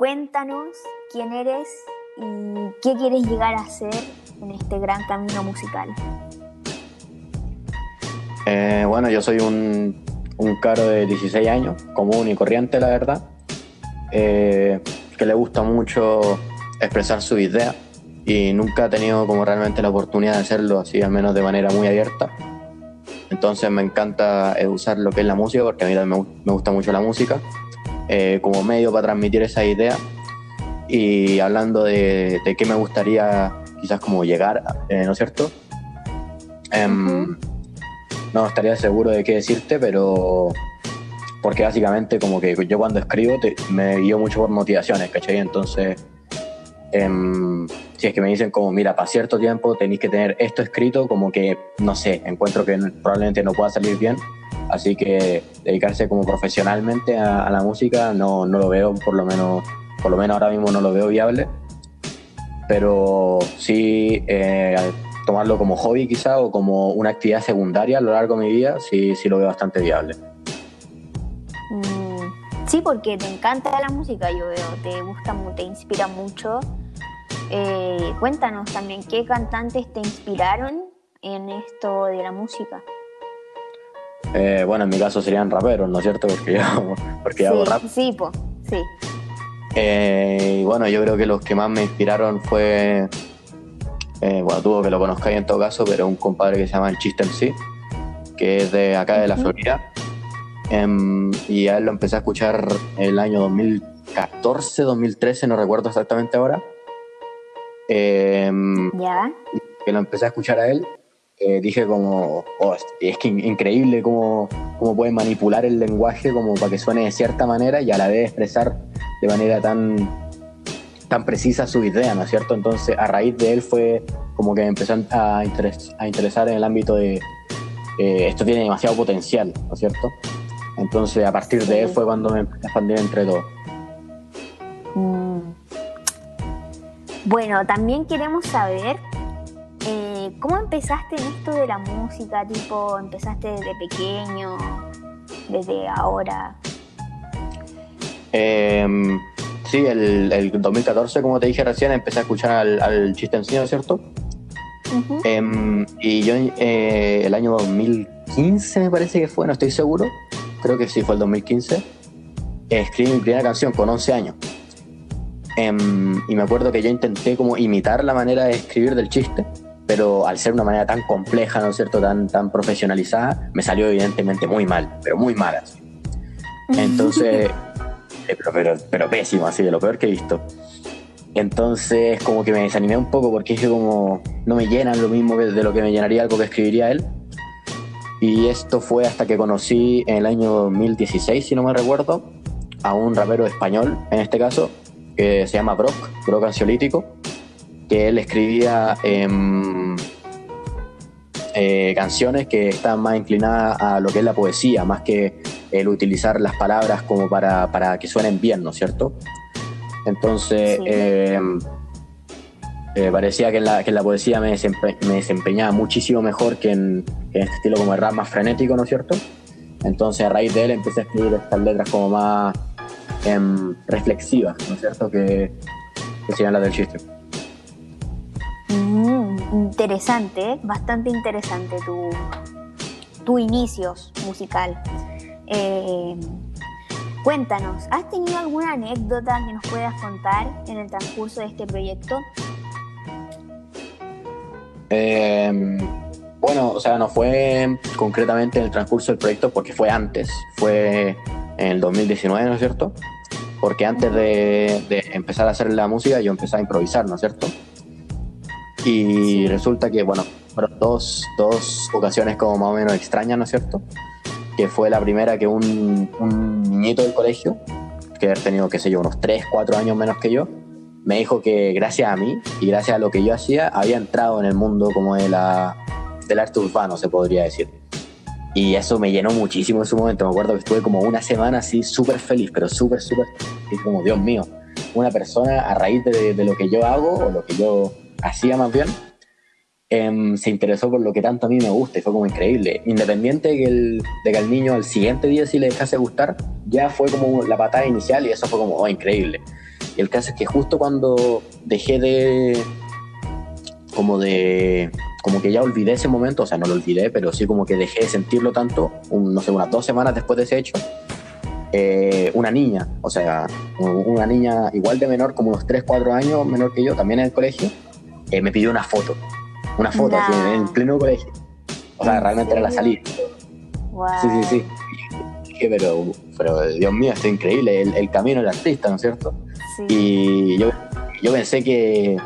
Cuéntanos quién eres y qué quieres llegar a ser en este gran camino musical. Eh, bueno, yo soy un, un caro de 16 años, común y corriente, la verdad, eh, que le gusta mucho expresar su idea y nunca ha tenido como realmente la oportunidad de hacerlo así, al menos de manera muy abierta. Entonces me encanta eh, usar lo que es la música, porque a mí me gusta mucho la música, eh, como medio para transmitir esa idea. Y hablando de, de qué me gustaría quizás como llegar, ¿no es cierto? Em, no estaría seguro de qué decirte, pero porque básicamente como que yo cuando escribo me guío mucho por motivaciones, ¿cachai? Entonces, em, si es que me dicen como, mira, para cierto tiempo tenéis que tener esto escrito, como que, no sé, encuentro que probablemente no pueda salir bien, así que dedicarse como profesionalmente a, la música no, no, lo veo, por lo menos, por lo menos ahora mismo no lo veo viable, pero sí... Eh, tomarlo como hobby quizá o como una actividad secundaria a lo largo de mi vida, sí, sí lo veo bastante viable. Mm, sí, porque te encanta la música, yo veo, te gusta, te inspira mucho. Eh, cuéntanos también, ¿qué cantantes te inspiraron en esto de la música? Eh, bueno, en mi caso serían raperos, ¿no es cierto? Porque yo, porque hago rap. Sí, po, sí. Eh, y bueno, yo creo que los que más me inspiraron fue eh, bueno, tuvo que lo conozcáis en todo caso, pero un compadre que se llama El Chiste sí, que es de acá de la Florida. Em, y a él lo empecé a escuchar el año 2014, 2013, no recuerdo exactamente ahora. Em, ya. Que lo empecé a escuchar a él, eh, dije como, oh, es que increíble cómo, cómo puede manipular el lenguaje como para que suene de cierta manera y a la vez expresar de manera tan tan precisa su idea, ¿no es cierto? Entonces, a raíz de él fue como que me empezó a, a interesar en el ámbito de eh, esto tiene demasiado potencial, ¿no es cierto? Entonces, a partir de él fue cuando me expandí entre todos. Mm. Bueno, también queremos saber eh, cómo empezaste en esto de la música, tipo, empezaste desde pequeño, desde ahora. Eh, Sí, el, el, 2014, como te dije recién, empecé a escuchar al, al chiste en ¿cierto? Em, y yo eh, el año 2015 me parece que fue, no estoy seguro, creo que sí fue el 2015, escribí mi primera canción con 11 años. Em, y me acuerdo que yo intenté como imitar la manera de escribir del chiste, pero al ser una manera tan compleja, ¿no es cierto?, tan, tan profesionalizada, me salió evidentemente muy mal, pero muy mal así. Entonces... Eh, pero, pero, pésimo, así de lo peor que he visto. Entonces, como que me desanimé un poco porque dije, como no me llenan lo mismo de lo que me llenaría algo que escribiría él. Y esto fue hasta que conocí en el año 2016, si no me recuerdo, a un rapero español, en este caso, que se llama Brock, Brock Ansiolítico, que él escribía em, eh, canciones que están más inclinadas a lo que es la poesía, más que el utilizar las palabras como para, para que suenen bien, ¿no es cierto? Entonces, eh, eh, parecía que en, la, que la poesía me, me, desempeñaba muchísimo mejor que en, este estilo como el rap más frenético, ¿no es cierto? Entonces, a raíz de él empecé a escribir estas letras como más em, reflexivas, ¿no es cierto? Que, que serían las del chiste. Mm, interesante, bastante interesante tu, tu inicio musical. Eh, cuéntanos, ¿has tenido alguna anécdota que nos puedas contar en el transcurso de este proyecto? Em, bueno, o sea, no fue concretamente en el transcurso del proyecto porque fue antes, fue en el 2019, ¿no es cierto? Porque antes de, empezar a hacer la música yo empecé a improvisar, ¿no es cierto? Y resulta que, bueno, fueron dos, dos ocasiones como más o menos extrañas, ¿no es cierto? que fue la primera que un, niñito del colegio, que haber tenido, qué sé yo, unos 3, 4 años menos que yo, me dijo que gracias a mí y gracias a lo que yo hacía, había entrado en el mundo como de la, del arte urbano, se podría decir. Y eso me llenó muchísimo en su momento. Me acuerdo que estuve como una semana así súper feliz, pero súper, súper feliz, como Dios mío, una persona a raíz de, de, lo que yo hago o lo que yo hacía más bien, Em, se interesó por lo que tanto a mí me gusta y fue como increíble. Independiente de que, el, de que al niño al siguiente día sí le dejase gustar, ya fue como la patada inicial y eso fue como oh, increíble. Y el caso es que justo cuando dejé de, como de, como que ya olvidé ese momento, o sea, no lo olvidé, pero sí como que dejé de sentirlo tanto, no sé, unas dos semanas después de ese hecho, eh, una niña, o sea, una niña igual de menor, como unos 3, 4 años menor que yo, también en el colegio, eh, me pidió una foto, una foto en, pleno colegio. O sea, realmente era la salida. Sí, sí, sí. pero, pero Dios mío, está increíble, el, camino del artista, ¿no es cierto? Y yo, yo pensé que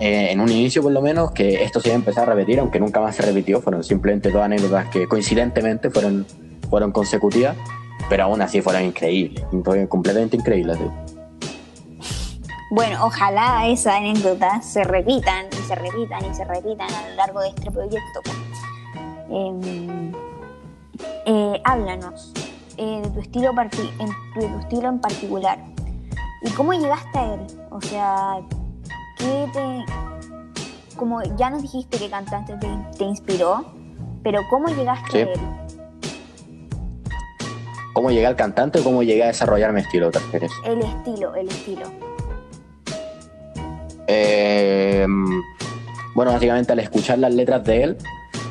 eh, en un inicio por lo menos, que esto se iba a empezar a repetir, aunque nunca más se repitió, fueron simplemente dos anécdotas que coincidentemente fueron, fueron consecutivas pero aún así fueron increíbles, completamente increíbles. Bueno, ojalá esas anécdotas se repitan y se repitan y se repitan a lo largo de este proyecto. Em, eh, háblanos eh, de, tu estilo en, de tu estilo en particular. ¿Y cómo llegaste a él? O sea, ¿qué te... Como ya nos dijiste que cantante te, inspiró, pero ¿cómo llegaste a él? ¿Cómo llegué al cantante o cómo llegué a desarrollar mi estilo, El estilo, el estilo. Em, bueno, básicamente al escuchar las letras de él,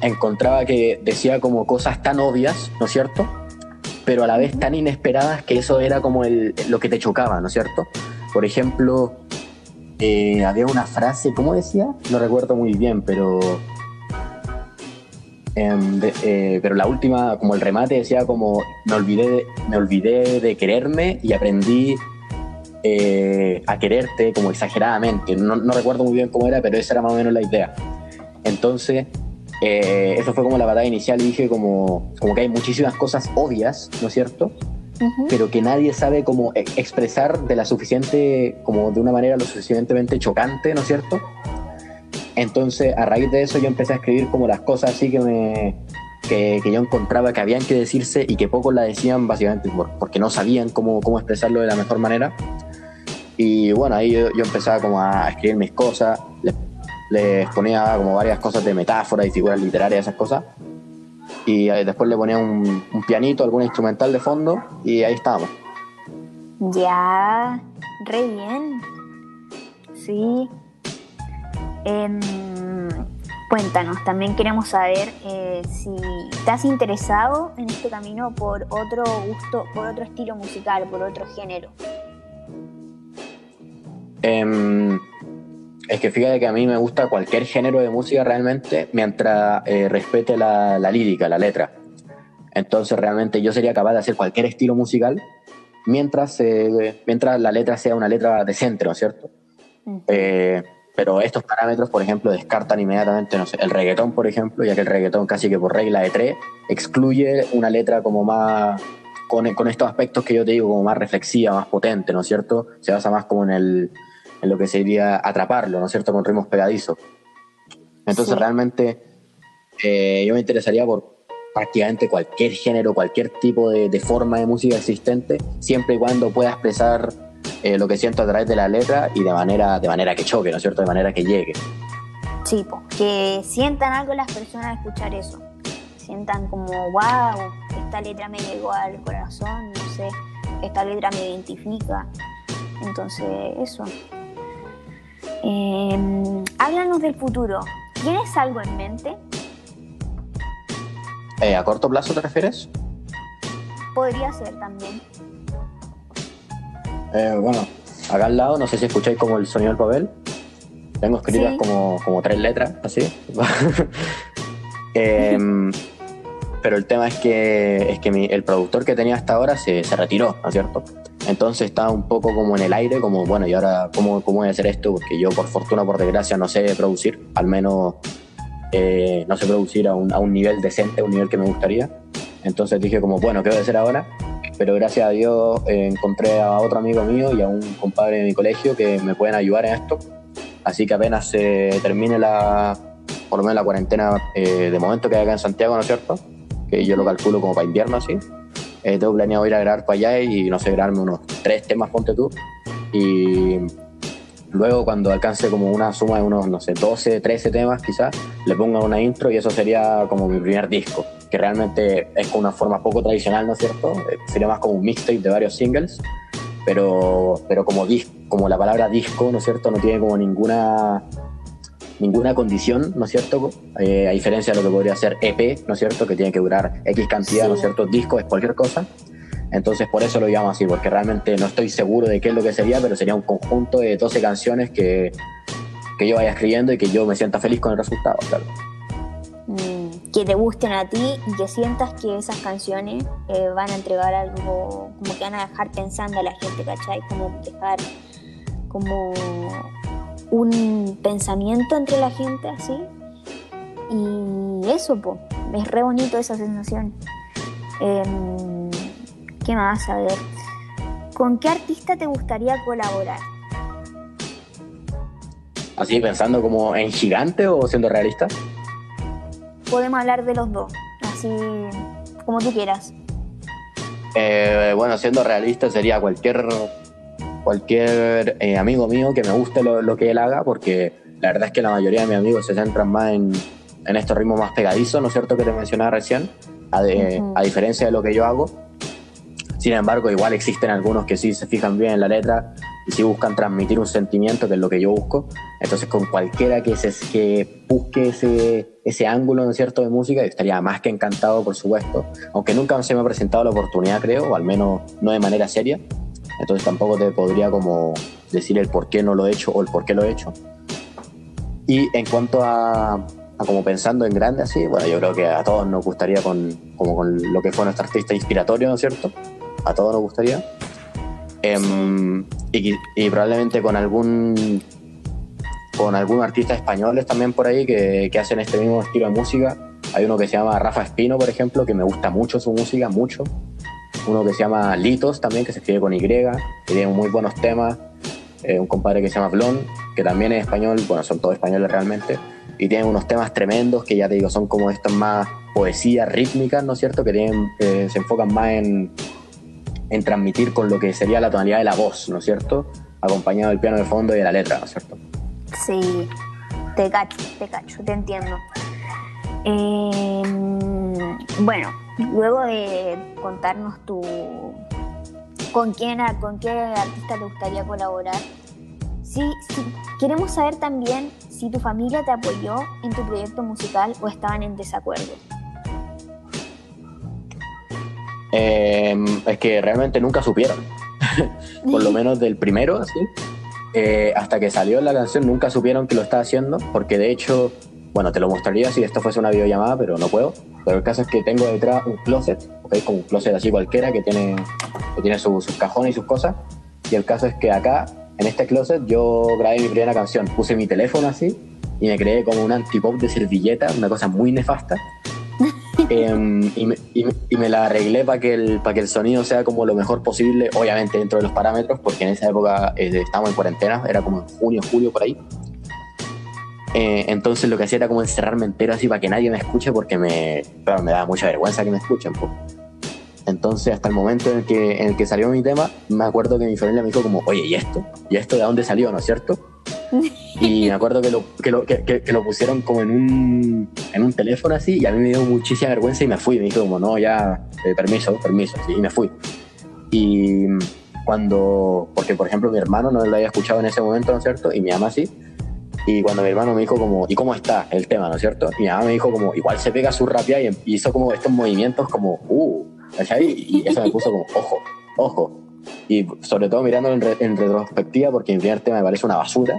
encontraba que decía como cosas tan obvias, ¿no es cierto? Pero a la vez tan inesperadas que eso era como el, lo que te chocaba, ¿no es cierto? Por ejemplo, eh, había una frase, ¿cómo decía? No recuerdo muy bien, pero Em, eh, pero la última, como el remate, decía como me olvidé de, me olvidé de quererme y aprendí eh, a quererte como exageradamente. No, no, recuerdo muy bien cómo era, pero esa era más o menos la idea. Entonces, eh, eso fue como la batalla inicial y dije como, como que hay muchísimas cosas obvias, ¿no es cierto? pero que nadie sabe cómo e, expresar de la suficiente, como de una manera lo suficientemente chocante, ¿no es cierto? Entonces, a raíz de eso, yo empecé a escribir como las cosas así que me que, yo encontraba que habían que decirse y que pocos la decían básicamente porque no sabían cómo, cómo expresarlo de la mejor manera. Y bueno, ahí yo, empezaba como a escribir mis cosas, les, ponía como varias cosas de metáfora y figuras literarias, esas cosas. Y después le ponía un, un pianito, algún instrumental de fondo y ahí estábamos. Ya, re bien. Sí, Em, cuéntanos, también queremos saber eh, si estás interesado en este camino por otro gusto, por otro estilo musical, por otro género. Em, es que fíjate que a mí me gusta cualquier género de música realmente mientras eh, respete la, lírica, la letra. Entonces realmente yo sería capaz de hacer cualquier estilo musical mientras, eh, mientras la letra sea una letra decente, ¿no es cierto? pero estos parámetros, por ejemplo, descartan inmediatamente, no sé, el reggaetón, por ejemplo, ya que el reggaetón casi que por regla de tres excluye una letra como más, con, estos aspectos que yo te digo, como más reflexiva, más potente, ¿no es cierto? Se basa más como en, el, en lo que sería atraparlo, ¿no es cierto?, con ritmos pegadizos. Entonces realmente eh, yo me interesaría por prácticamente cualquier género, cualquier tipo de, de forma de música existente, siempre y cuando pueda expresar eh, lo que siento a través de la letra y de manera, de manera que choque, ¿no es cierto? De manera que llegue. Sí, que sientan algo las personas al escuchar eso. Sientan como, wow, esta letra me llegó al corazón, no sé, esta letra me identifica. Entonces, eso. Em, háblanos del futuro. ¿Tienes algo en mente? Eh, ¿A corto plazo te refieres? Podría ser también. Eh, bueno, acá al lado, no sé si escucháis como el sonido del papel. Tengo escritas como, como tres letras, así. Em, pero el tema es que, es que el productor que tenía hasta ahora se, se retiró, ¿no es cierto? Entonces estaba un poco como en el aire, como, bueno, ¿y ahora cómo, cómo voy a hacer esto? Porque yo, por fortuna, por desgracia, no sé producir, al menos eh, no sé producir a un, a un nivel decente, a un nivel que me gustaría. Entonces dije como, bueno, ¿qué voy a hacer ahora? pero gracias a Dios eh, encontré a otro amigo mío y a un compadre de mi colegio que me pueden ayudar en esto. Así que apenas se termine la, por lo menos la cuarentena eh, de momento que hay acá en Santiago, ¿no es cierto? Que yo lo calculo como para invierno, así. Eh, tengo planeado ir a grabar para allá y, no sé, grabarme unos tres temas, ponte tú. Y luego cuando alcance como una suma de unos, no sé, 12, 13 temas quizás, le ponga una intro y eso sería como mi primer disco que realmente es con una forma poco tradicional, ¿no es cierto? Eh, sería más como un mixtape de varios singles, pero, pero como, como la palabra disco, ¿no es cierto?, no tiene como ninguna ninguna condición, ¿no es cierto? Eh, a diferencia de lo que podría ser EP, ¿no es cierto? Que tiene que durar X cantidad, ¿no es cierto? Disco es cualquier cosa. Entonces por eso lo llamo así, porque realmente no estoy seguro de qué es lo que sería, pero sería un conjunto de 12 canciones que, que yo vaya escribiendo y que yo me sienta feliz con el resultado, claro. Mm, que te gusten a ti y que sientas que esas canciones eh, van a entregar algo, como que van a dejar pensando a la gente, ¿cachai? Como dejar como un pensamiento entre la gente así. Y eso, pues, es re bonito esa sensación. Em, ¿Qué más? A ver. ¿Con qué artista te gustaría colaborar? Así pensando como en gigante o siendo realista. Podemos hablar de los dos, así como tú quieras. Eh, bueno, siendo realista sería cualquier cualquier eh, amigo mío que me guste lo, que él haga, porque la verdad es que la mayoría de mis amigos se centran más en, en estos ritmos más pegadizos, ¿no es cierto?, que te mencionaba recién, a, a diferencia de lo que yo hago. Sin embargo, igual existen algunos que sí se fijan bien en la letra y sí buscan transmitir un sentimiento, que es lo que yo busco. Entonces, con cualquiera que, se, que busque ese, ese ángulo, ¿no es cierto?, de música, estaría más que encantado, por supuesto. Aunque nunca se me ha presentado la oportunidad, creo, o al menos no de manera seria. Entonces tampoco te podría como decir el por qué no lo he hecho o el por qué lo he hecho. Y en cuanto a, como pensando en grande así, bueno, yo creo que a todos nos gustaría con, como con lo que fue nuestro artista inspiratorio, ¿no es cierto? A todos nos gustaría. Em, y, probablemente con algún con algún artista españoles también por ahí que, que hacen este mismo estilo de música. Hay uno que se llama Rafa Espino, por ejemplo, que me gusta mucho su música, mucho uno que se llama Litos también, que se escribe con Y, que tiene muy buenos temas, eh, un compadre que se llama Blon, que también es español, bueno, son todos españoles realmente, y tiene unos temas tremendos que ya te digo, son como estas más poesías rítmicas, ¿no es cierto?, que tienen, eh, se enfocan más en, en transmitir con lo que sería la tonalidad de la voz, ¿no es cierto?, acompañado del piano de fondo y de la letra, ¿no es cierto? Sí, te cacho, te cacho, te entiendo. Eh, bueno, luego de contarnos tu con quién con qué artista te gustaría colaborar, sí, sí, queremos saber también si tu familia te apoyó en tu proyecto musical o estaban en desacuerdo. Em, es que realmente nunca supieron, por lo menos del primero, así. Eh, hasta que salió la canción nunca supieron que lo estaba haciendo, porque de hecho bueno, te lo mostraría si esto fuese una videollamada, pero no puedo. Pero el caso es que tengo detrás un closet, ¿ok? Como un closet así cualquiera que tiene, que tiene sus cajones y sus cosas. Y el caso es que acá, en este closet, yo grabé mi primera canción. Puse mi teléfono así y me creé como un antipop de servilleta, una cosa muy nefasta. Em, y, me, y, me, la arreglé para que, el, para que el sonido sea como lo mejor posible, obviamente dentro de los parámetros, porque en esa época eh, estábamos en cuarentena, era como en junio, julio, por ahí. Eh, entonces lo que hacía era como encerrarme entero así para que nadie me escuche porque me, me daba mucha vergüenza que me escuchen. Entonces hasta el momento en el, que, en el que salió mi tema, me acuerdo que mi familia me dijo como, oye, ¿y esto? ¿Y esto de dónde salió? ¿No es cierto? Y me acuerdo que lo, que lo, que, lo pusieron como en un, en un teléfono así y a mí me dio muchísima vergüenza y me fui. Me dijo como, no, ya, eh, permiso, permiso, y me fui. Y cuando, porque por ejemplo mi hermano no lo había escuchado en ese momento, ¿no es cierto? Y mi mamá sí. Y cuando mi hermano me dijo como, ¿y cómo está el tema, no es cierto? Y mi mamá me dijo como, igual se pega su rapia y hizo como estos movimientos como, uh, Y eso me puso como, ojo, ojo. Y sobre todo mirando en, retrospectiva, porque mi primer tema me parece una basura.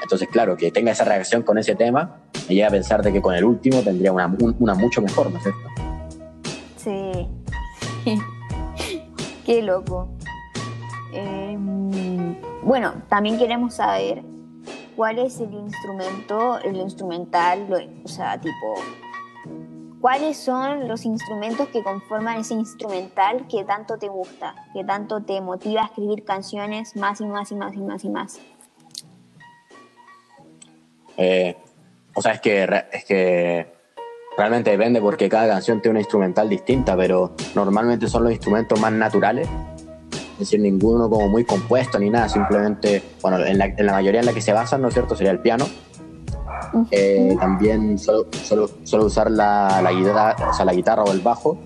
Entonces, claro, que tenga esa reacción con ese tema, me llega a pensar de que con el último tendría una, una mucho mejor, ¿no es cierto? Sí. Qué loco. Em, bueno, también queremos saber cuál es el instrumento, el instrumental, o sea, tipo, cuáles son los instrumentos que conforman ese instrumental que tanto te gusta, que tanto te motiva a escribir canciones más y más y más y más y más. Eh, o sea, es que, es que realmente depende porque cada canción tiene una instrumental distinta, pero normalmente son los instrumentos más naturales es decir, ninguno como muy compuesto ni nada, simplemente, bueno, en la, en la mayoría en la que se basan, ¿no es cierto?, sería el piano. Eh, también solo, solo, usar la, la, guitarra, o sea, la guitarra o el bajo.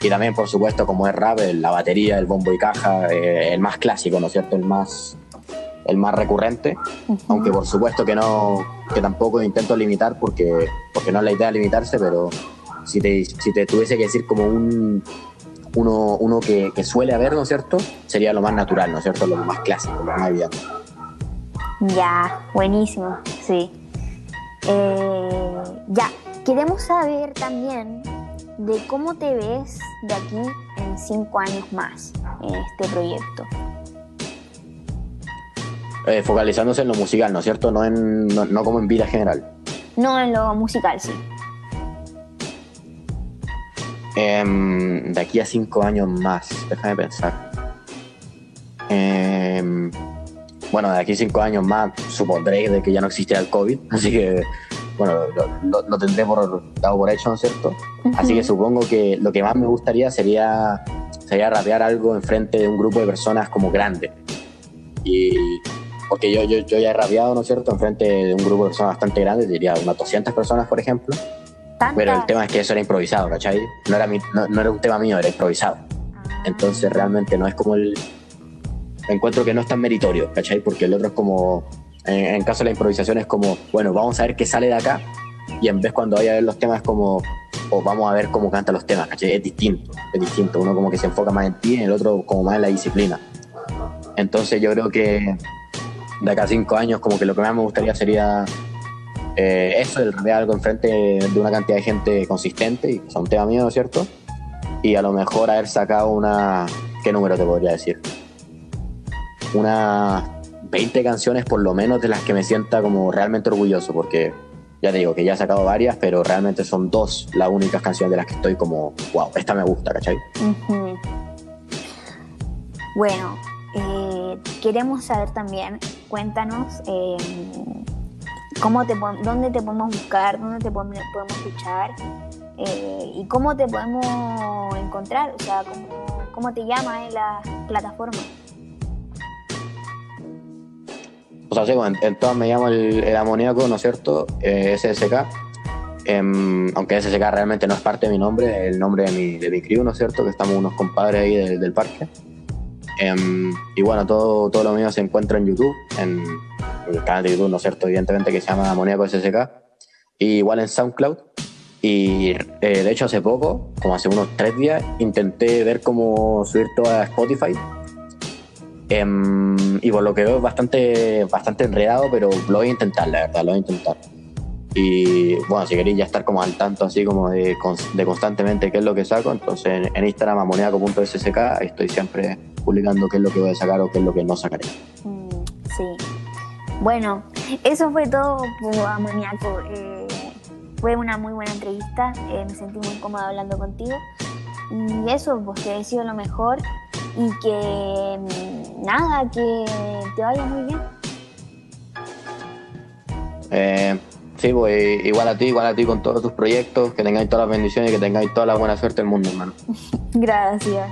Y también, por supuesto, como es rap, la batería, el bombo y caja, eh, el más clásico, ¿no es cierto? El más, el más recurrente. Aunque por supuesto que no, que tampoco intento limitar porque, porque no es la idea limitarse, pero si te, si te tuviese que decir como un uno, uno que, que, suele haber, ¿no es cierto? Sería lo más natural, ¿no es cierto? Lo más clásico, lo más evidente. Ya, buenísimo, sí. Eh, ya, queremos saber también de cómo te ves de aquí en cinco años más en este proyecto. Eh, focalizándose en lo musical, ¿no es cierto? No, en, no, como en vida general. No en lo musical, sí. Em, de aquí a cinco años más, déjame pensar. Em, bueno, de aquí a cinco años más supondré de que ya no existirá el COVID, así que bueno, lo, tendré por, dado por hecho, ¿no es cierto? Así que supongo que lo que más me gustaría sería, sería rapear algo enfrente de un grupo de personas como grande. Y porque yo, yo, yo ya he rapeado, ¿no es cierto?, enfrente de un grupo de personas bastante grande, diría unas 200 personas, por ejemplo. Pero el tema es que eso era improvisado, ¿cachai? No era, no, era un tema mío, era improvisado. Ah. Entonces realmente no es como el... Encuentro que no es tan meritorio, ¿cachai? Porque el otro es como en, caso de la improvisación es como, bueno, vamos a ver qué sale de acá y en vez cuando vaya a ver los temas es como, o vamos a ver cómo canta los temas, ¿cachai? Es distinto, es distinto. Uno como que se enfoca más en ti el otro como más en la disciplina. Entonces yo creo que de acá a cinco años como que lo que más me gustaría sería eh, eso, el ver algo enfrente de una cantidad de gente consistente, y son temas míos, ¿no es cierto? Y a lo mejor haber sacado una... ¿Qué número te podría decir? Una 20 canciones por lo menos de las que me sienta como realmente orgulloso, porque ya te digo que ya he sacado varias, pero realmente son dos las únicas canciones de las que estoy como, wow, esta me gusta, ¿cachai? Bueno, eh, queremos saber también, cuéntanos eh, cómo te, dónde te podemos buscar, dónde te podemos, escuchar eh, y cómo te podemos encontrar, o sea, cómo, cómo te llama en la plataforma. O sea, sí, en, todas me llamo el, amoníaco, ¿no es cierto? Eh, SSK. Em, aunque SSK realmente no es parte de mi nombre, el nombre de mi, de mi crew, ¿no es cierto? Que estamos unos compadres ahí del parque. Em, y bueno, todo, todo lo mío se encuentra en YouTube, en el canal de YouTube, ¿no es cierto? Evidentemente que se llama Amoníaco SSK. Y igual en SoundCloud. Y eh, de hecho hace poco, como hace unos tres días, intenté ver cómo subir todo a Spotify Em, y por lo que veo es bastante, bastante enredado, pero lo voy a intentar, la verdad, lo voy a intentar. Y bueno, si queréis ya estar como al tanto así como de, de constantemente qué es lo que saco, entonces en, Instagram amoníaco.ssk estoy siempre publicando qué es lo que voy a sacar o qué es lo que no sacaré. Mm, sí. Bueno, eso fue todo por amoníaco. Eh, fue una muy buena entrevista, eh, me sentí muy cómoda hablando contigo. Y eso, pues te deseo lo mejor y que mm, nada, que te vaya muy bien. Eh, sí, pues igual a ti, igual a ti con todos tus proyectos, que tengáis todas las bendiciones y que tengáis toda la buena suerte del mundo, hermano. Gracias.